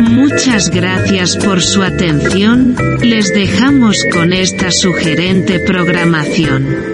Muchas gracias por su atención, les dejamos con esta sugerente programación.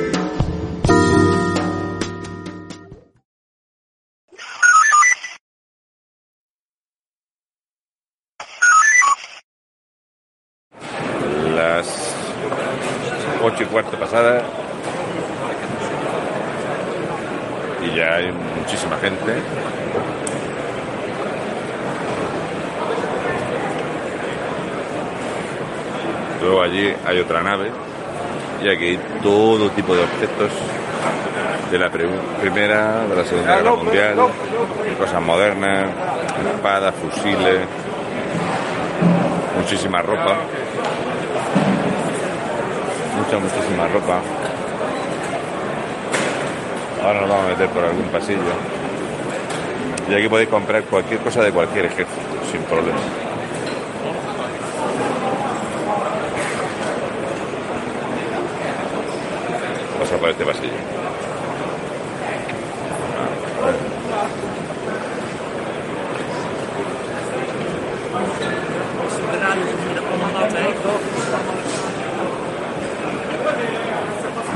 Todo tipo de objetos de la primera, de la segunda guerra mundial, cosas modernas, espadas, fusiles, muchísima ropa, mucha, muchísima ropa. Ahora nos vamos a meter por algún pasillo. Y aquí podéis comprar cualquier cosa de cualquier ejército, sin problema. Pasa por este pasillo.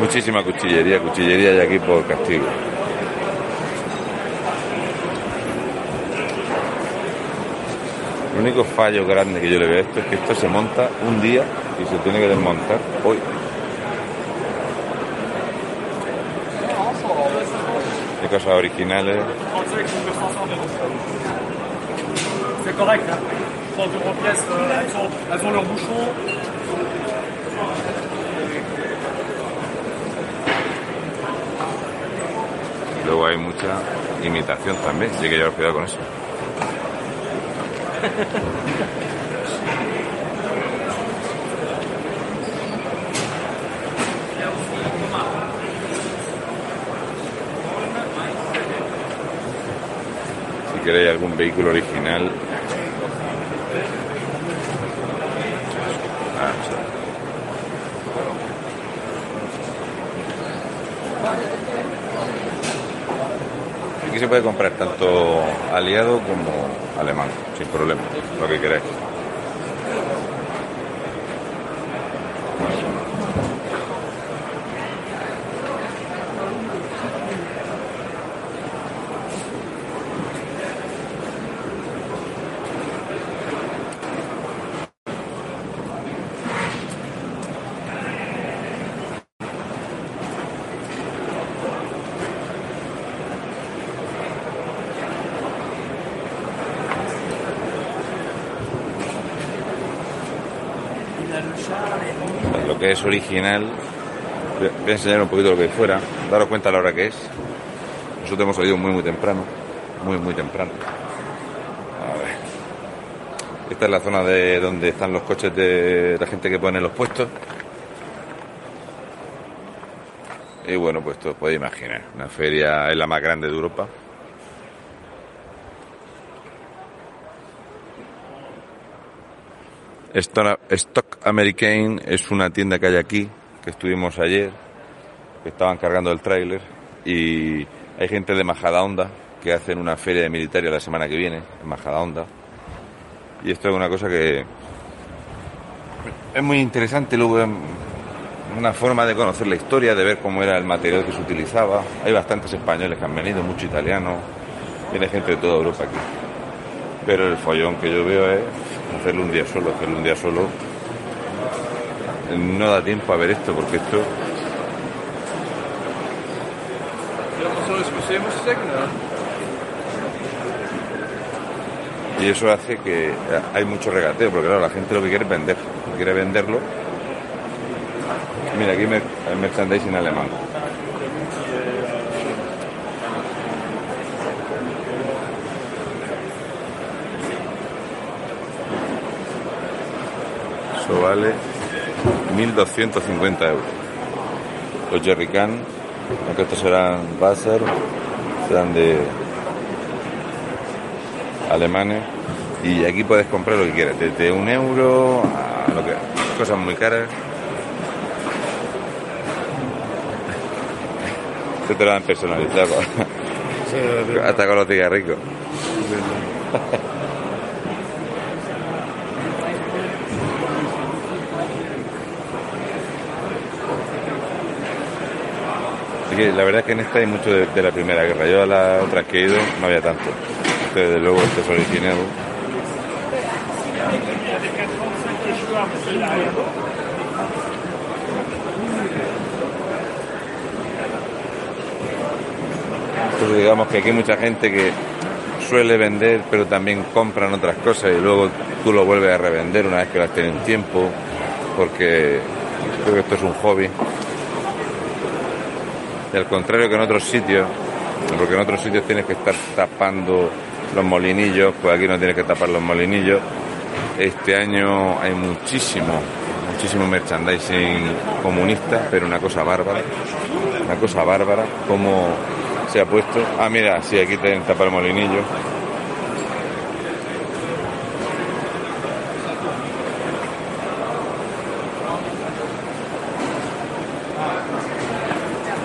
Muchísima cuchillería, cuchillería hay aquí por castigo. El único fallo grande que yo le veo a esto es que esto se monta un día y se tiene que desmontar hoy. Cosas originales. C'est correct, hein 30 euros pièce, euh, elles, ont, elles ont leur bouchon. Luego hay mucha imitación también, así que llevar cuidado con eso. Si queréis algún vehículo original. Ah. Aquí se puede comprar tanto aliado como alemán, sin problema, lo que queráis. Que es original. Voy a enseñar un poquito lo que hay fuera. Daros cuenta a la hora que es. Nosotros hemos salido muy, muy temprano. Muy, muy temprano. Esta es la zona de donde están los coches de la gente que pone los puestos. Y bueno, pues os podéis imaginar. Una feria es la más grande de Europa. Stock American es una tienda que hay aquí, que estuvimos ayer, que estaban cargando el tráiler y hay gente de Majadahonda que hacen una feria de militaria la semana que viene, en Majadahonda. Y esto es una cosa que es muy interesante, luego es una forma de conocer la historia, de ver cómo era el material que se utilizaba. Hay bastantes españoles que han venido, mucho italiano, viene gente de toda Europa aquí. Pero el follón que yo veo es hacerlo un día solo, hacerlo un día solo. No da tiempo a ver esto, porque esto? Y eso hace que hay mucho regateo, porque claro, la gente lo que quiere es vender, quiere venderlo. Mira, aquí hay merchandising alemán. Eso vale 1.250 euros. Los jerrycan, aunque estos serán Basser, serán de alemanes. Y aquí puedes comprar lo que quieras, desde un euro a lo que cosas muy caras. Se te lo dan personalizado. Hasta con los cigarricos. la verdad es que en esta hay mucho de, la Primera Guerra. Yo a las otras que he ido no había tanto. Pero desde luego este es original. Entonces digamos que aquí hay mucha gente que suele vender pero también compran otras cosas y luego tú lo vuelves a revender una vez que las tienes un tiempo porque creo que esto es un hobby al contrario que en otros sitios, porque en otros sitios tienes que estar tapando los molinillos, pues aquí no tienes que tapar los molinillos. Este año hay muchísimo, muchísimo merchandising comunista, pero una cosa bárbara, una cosa bárbara, como se ha puesto. Ah, mira, sí, aquí tienen tapar el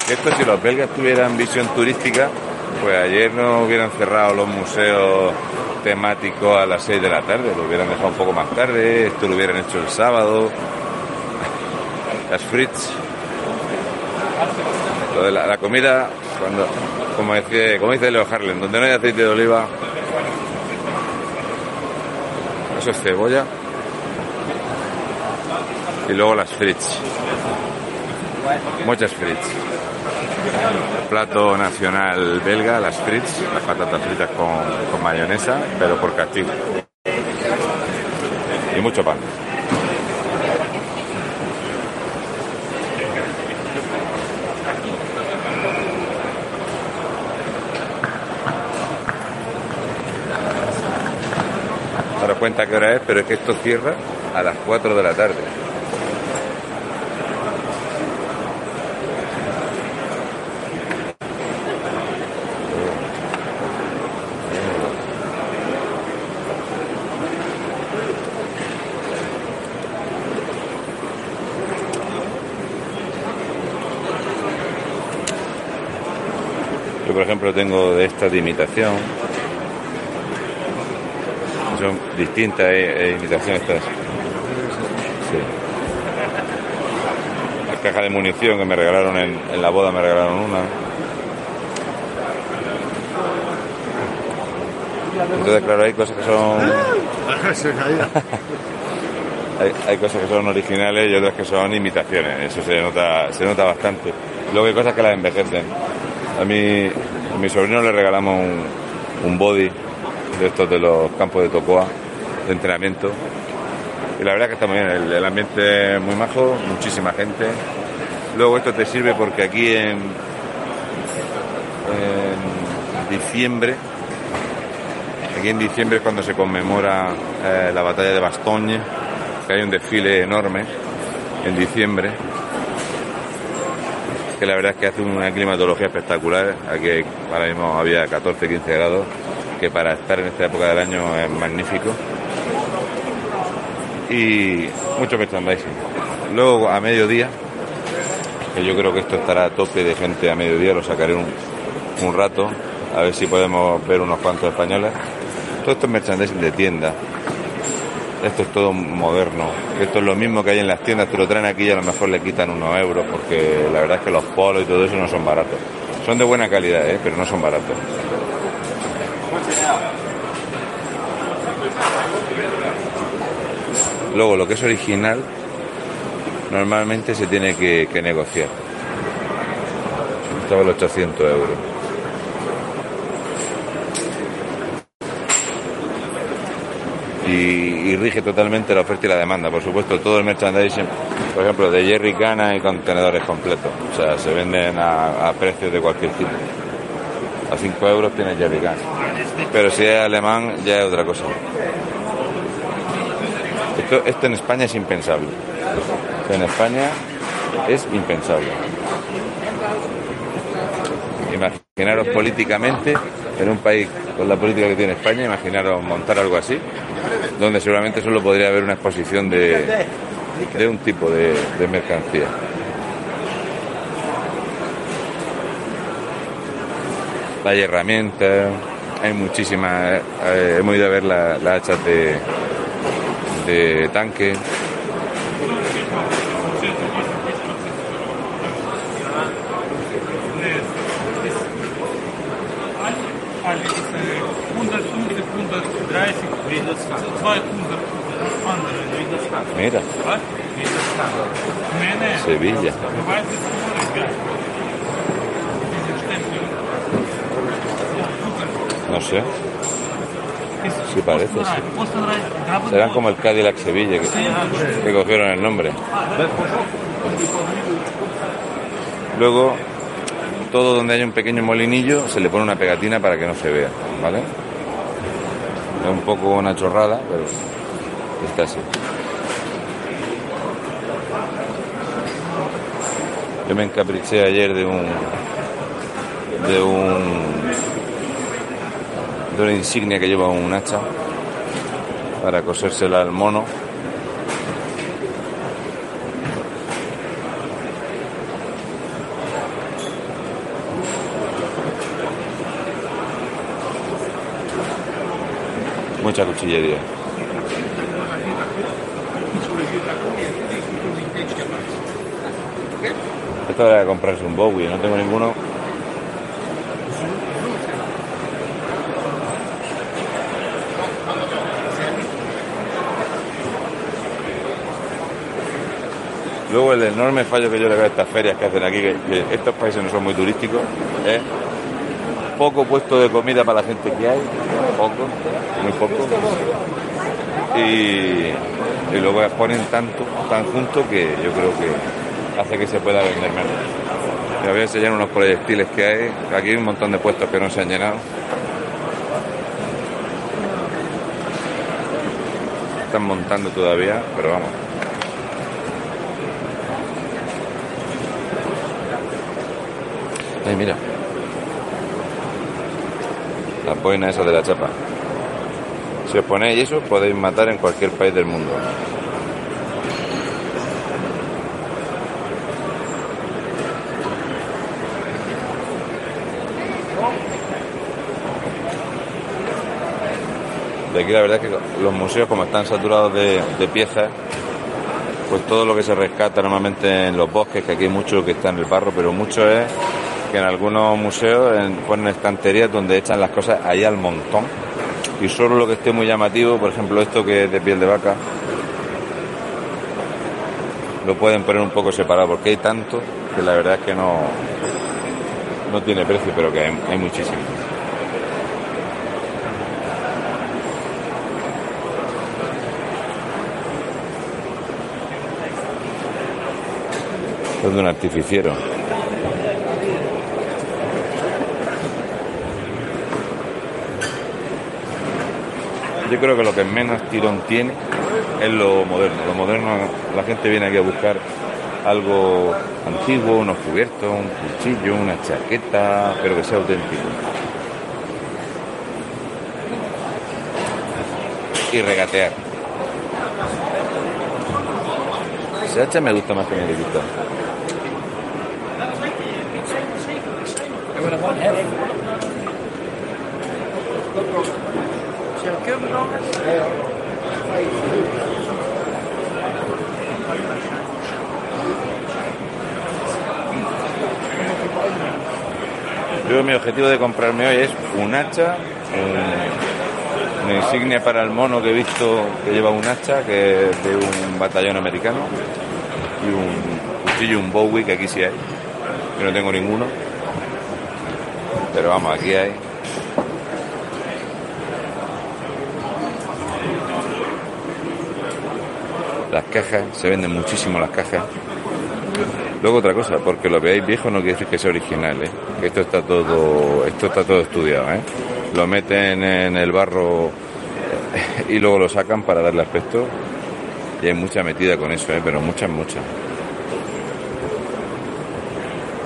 Esto si los belgas tuvieran visión turística, pues ayer no hubieran cerrado los museos temáticos a las 6 de la tarde, lo hubieran dejado un poco más tarde, esto lo hubieran hecho el sábado. Las Fritz. la, la, comida, cuando, como, dice, como dice Leo Harlem, donde no hay aceite de oliva, eso es cebolla. Y luego las Fritz. Muchas Fritz plato nacional belga, las frites, las patatas fritas con, mayonesa, pero por castigo. Y mucho pan. Cuenta qué hora es, pero es que esto cierra a las 4 de la tarde. Por ejemplo, tengo de estas de imitación. Son distintas eh, eh imitaciones estas. Sí. La caja de munición que me regalaron en, en la boda, me regalaron una. Entonces, claro, hay cosas que son... hay, hay, cosas que son originales y otras que son imitaciones. Eso se nota, se nota bastante. Luego hay cosas que las envejecen. A mí, a mi sobrino le regalamos un, body de estos de los campos de Tocoa, de entrenamiento. Y la verdad es que está muy bien, el, ambiente es muy majo, muchísima gente. Luego esto te sirve porque aquí en, diciembre, aquí en diciembre es cuando se conmemora eh, la batalla de Bastogne, que hay un desfile enorme en diciembre que la verdad es que hace una climatología espectacular. Aquí ahora mismo había 14, 15 grados, que para estar en esta época del año es magnífico. Y mucho merchandising. Luego a mediodía, que yo creo que esto estará a tope de gente a mediodía, lo sacaré un, un rato, a ver si podemos ver unos cuantos españoles. Todo esto es merchandising de tienda esto es todo moderno. Esto es lo mismo que hay en las tiendas, te lo traen aquí y a lo mejor le quitan unos euros porque la verdad es que los polos y todo eso no son baratos. Son de buena calidad, ¿eh? pero no son baratos. Luego, lo que es original, normalmente se tiene que, que negociar. Esto vale 800 euros. Y, rige totalmente la oferta y la demanda. Por supuesto, todo el merchandising, por ejemplo, de Jerry Cana y contenedores completos. O sea, se venden a, precios de cualquier tipo. A 5 euros tiene Jerry Cana. Pero si es alemán, ya es otra cosa. Esto, esto en España es impensable. En España es impensable. Imaginaros políticamente, en un país con la política que tiene España, imaginaros montar algo así, donde seguramente solo podría haber una exposición de, de un tipo de, mercancía. Hay herramientas, hay muchísimas, eh, hemos ido a ver las hachas de, de tanque, Mira. Sevilla. No sé. Sí parece, Serán como el Cadillac Sevilla que, cogieron el nombre. Luego, todo donde hay un pequeño molinillo se le pone una pegatina para que no se vea, ¿vale? Un poco una chorrada, pero está así. Yo me encapriché ayer de un de un de una insignia que lleva un hacha para cosérsela al mono. Mucha cuchillería. Esto era comprarse un Bowie, no tengo ninguno. Luego el enorme fallo que yo le veo a estas ferias que hacen aquí, que, estos países no son muy turísticos, es poco puesto de comida para la gente que hay, poco, muy poco. Y, y luego ponen tanto, tan junto que yo creo que hace que se pueda vender menos. Voy a enseñar unos proyectiles que hay. Aquí hay un montón de puestos que no se han llenado. Están montando todavía, pero vamos. Ay, mira. La boina esa de la chapa. Si os ponéis eso, podéis matar en cualquier país del mundo. aquí la verdad es que los museos como están saturados de, piezas, pues todo lo que se rescata normalmente en los bosques, que aquí hay mucho que está en el barro, pero mucho es que en algunos museos ponen estanterías donde echan las cosas ahí al montón. Y solo lo que esté muy llamativo, por ejemplo esto que es de piel de vaca, lo pueden poner un poco separado, porque hay tanto que la verdad es que no, no tiene precio, pero que hay muchísimo. de un artificiero. Yo creo que lo que menos tirón tiene es lo moderno. Lo moderno, la gente viene aquí a buscar algo antiguo, unos cubiertos, un cuchillo, una chaqueta, pero que sea auténtico. Y regatear. Ese hacha me gusta más que mi gusta. Yo mi objetivo de comprarme hoy es un hacha, una insignia para el mono que he visto que lleva un hacha, que es de un batallón americano, y un cuchillo, un Bowie, que aquí sí hay. Yo no tengo ninguno. Pero vamos, aquí hay. Las cajas, se venden muchísimo las cajas. Luego otra cosa, porque lo veáis viejo no quiere decir que sea original, ¿eh? Esto está todo, esto está todo estudiado, ¿eh? Lo meten en el barro y luego lo sacan para darle aspecto. Y hay mucha metida con eso, ¿eh? Pero muchas, muchas.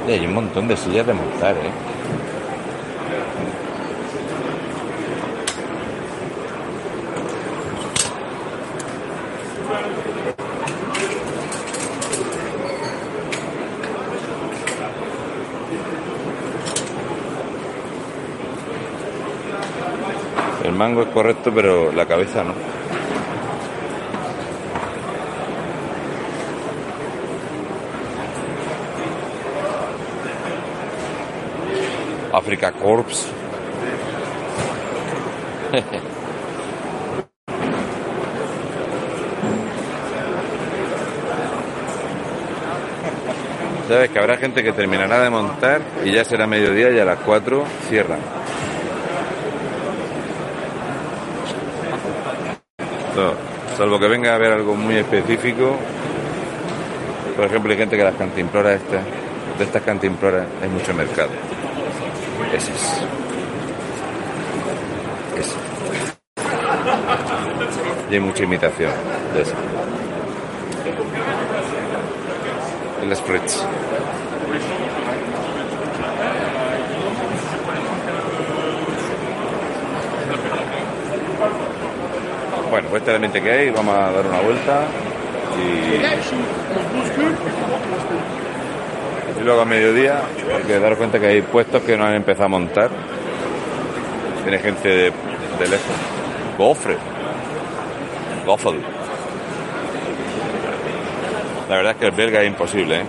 Y hay un montón de sillas de montar, ¿eh? El mango es correcto, pero la cabeza no. Africa Corps. Sabes que habrá gente que terminará de montar y ya será mediodía y a las 4 cierran. No, salvo que venga a ver algo muy específico. Por ejemplo, hay gente que las cantimploras estas, de estas cantimploras hay mucho mercado. Ese es. Ese. Y hay mucha imitación de eso. El spritz. Bueno, pues este es el que hay, vamos a dar una vuelta y, y luego a mediodía hay que daros cuenta que hay puestos que no han empezado a montar. Tiene gente de, de lejos. Gofre. Goffel. La verdad es que el belga es imposible, ¿eh?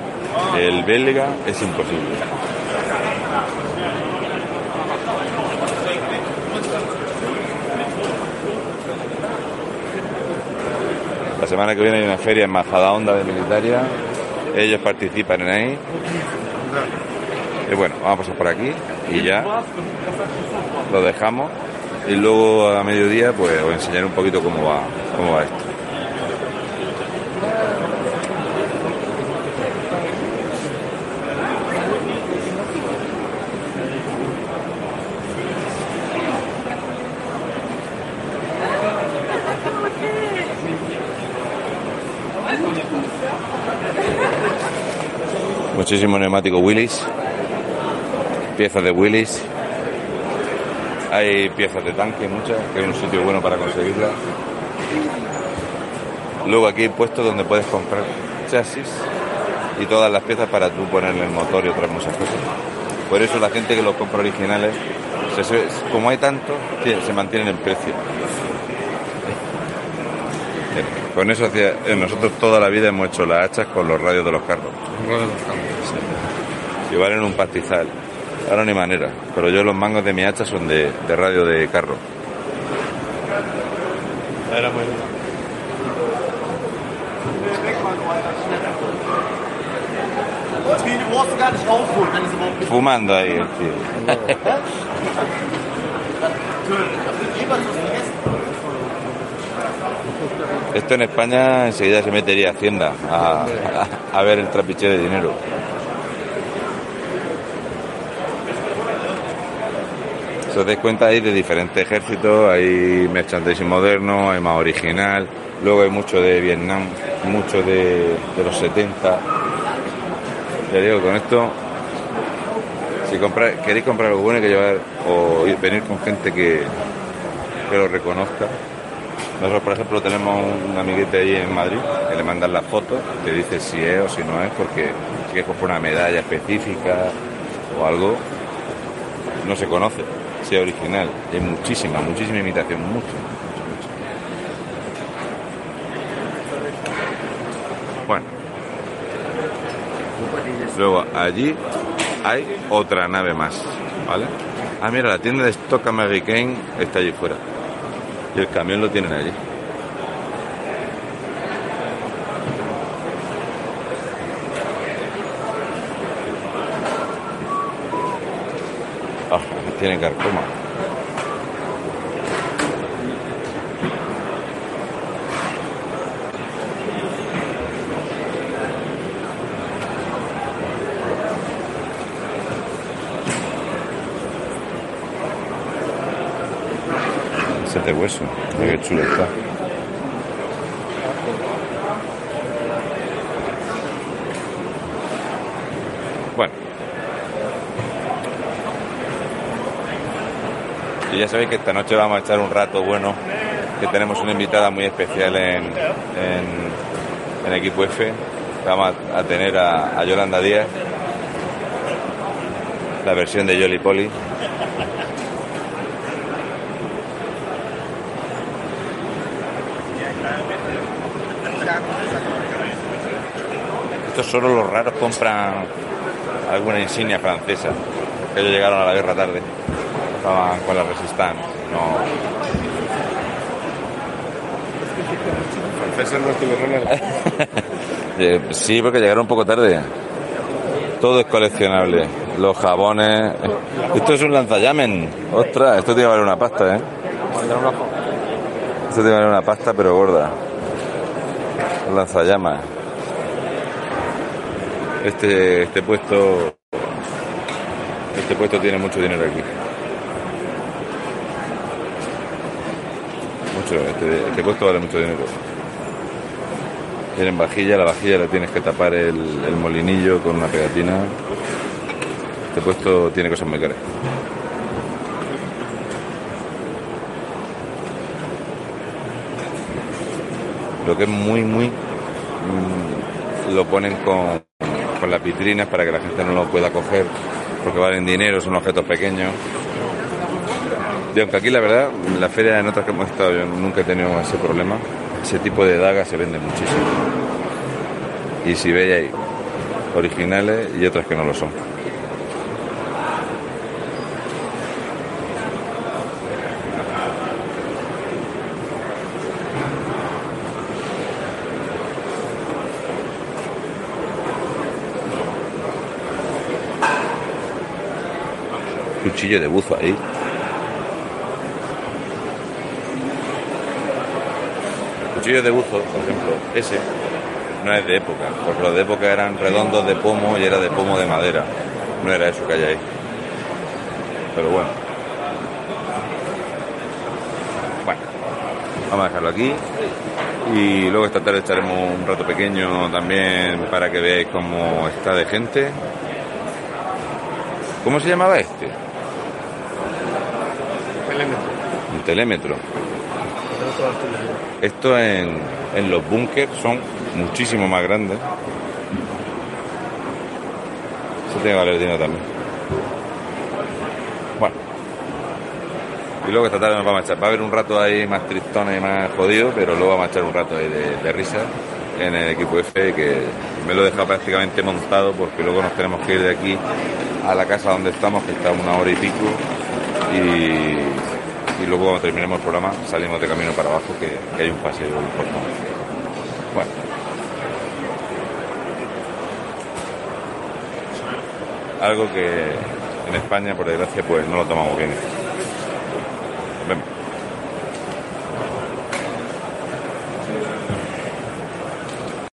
El belga es imposible. La semana que viene hay una feria en Majadahonda de Militaria. Ellos participan en ahí. Y bueno, vamos a pasar por aquí y ya lo dejamos. Y luego a mediodía pues os enseñaré un poquito cómo va, cómo va esto. Muchísimo neumático Willis, piezas de Willis, hay piezas de tanque, muchas, que es un sitio bueno para conseguirlas. Luego aquí hay puestos donde puedes comprar chasis y todas las piezas para tú ponerle el motor y otras muchas cosas. Por eso la gente que los compra originales, como hay tanto, se mantienen en precio. Con eso hacía- eh, nosotros toda la vida hemos hecho las hachas con los radios de los carros. Y valen un pastizal. Ahora ni manera. Pero yo los mangos de mi hacha son de, de radio de carro. Es überhaupt Fumando ahí el tío. Esto en España enseguida se metería Hacienda a, a- a ver el trapiche de dinero. Si os dais cuenta, hay de diferentes ejércitos, hay merchandising moderno, hay más original, luego hay mucho de Vietnam, mucho de, de los 70. Ya digo, con esto, si queréis comprar algo bueno hay que llevar o ir- venir con gente que, que lo reconozca. Nosotros, por ejemplo, tenemos un amiguete ahí en Madrid que le mandan las fotos, te dice si es o si no es, porque si que comprar una medalla específica o algo, no se conoce, si es original. Hay muchísima, muchísima imitación, mucho, mucho, mucho. Bueno. Luego allí hay otra nave más, ¿vale? Ah, mira, la tienda de Stock American está allí fuera. Y el camión lo tienen allí. Ah, tienen carcoma. De hueso. Mira qué chulo está. Bueno. Y ya sabéis que esta noche vamos a echar un rato bueno, que tenemos una invitada muy especial en, en, en Equipo F. Vamos a, tener a, a Yolanda Díaz, la versión de Jolly Polly. Estos solo los raros compran alguna insignia francesa. Ellos llegaron a la guerra tarde. Estaban con la Resistance. No. Francesa no estuvo Ronald. Eh, sí, porque llegaron un poco tarde. Todo es coleccionable. Los jabones. Esto es un lanzallamen. Ostras, esto tiene que valer una pasta, ¿eh? Esto tiene que valer una pasta, pero gorda. Un lanzallamas. Este, este puesto. Este puesto tiene mucho dinero aquí. Mucho. Este, este puesto vale mucho dinero. Tienen vajilla, la vajilla la tienes que tapar el, molinillo con una pegatina. Este puesto tiene cosas muy caras. Lo que es muy, muy... mm, lo ponen con, con las vitrinas para que la gente no lo pueda coger porque valen dinero, son objetos pequeños. Y aunque aquí la verdad, en la feria en otras que hemos estado yo nunca he tenido ese problema. Ese tipo de dagas se vende muchísimo. Y si veis hay originales y otras que no lo son. Cuchillo de buzo ahí. Cuchillo de buzo, por ejemplo, ese no es de época, porque los de época eran redondos de pomo y era de pomo de madera. No era eso que hay ahí. Pero bueno. Bueno, vamos a dejarlo aquí. Y luego esta tarde echaremos un rato pequeño también para que veáis cómo está de gente. ¿Cómo se llamaba este? Un telémetro. Esto en, en los búnkers son muchísimo más grandes. Eso tiene que valer dinero también. Bueno. Y luego esta tarde nos vamos a echar. Va a haber un rato ahí más tristón y más jodido, pero luego vamos a echar un rato ahí de, de risa en el equipo F que me lo he dejado prácticamente montado porque luego nos tenemos que ir de aquí a la casa donde estamos, que está una hora y pico. Y, y luego cuando terminemos el programa salimos de camino para abajo que, que hay un paseo importante. Bueno. Algo que en España, por desgracia, pues no lo tomamos bien.